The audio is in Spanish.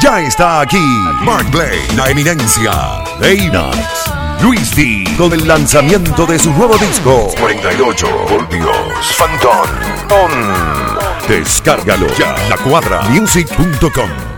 Ya está aquí Mark Blake, la eminencia, Daynax, Luis D, con el lanzamiento de su nuevo disco 48 voltios Phantom. Descárgalo ya, la cuadra music.com.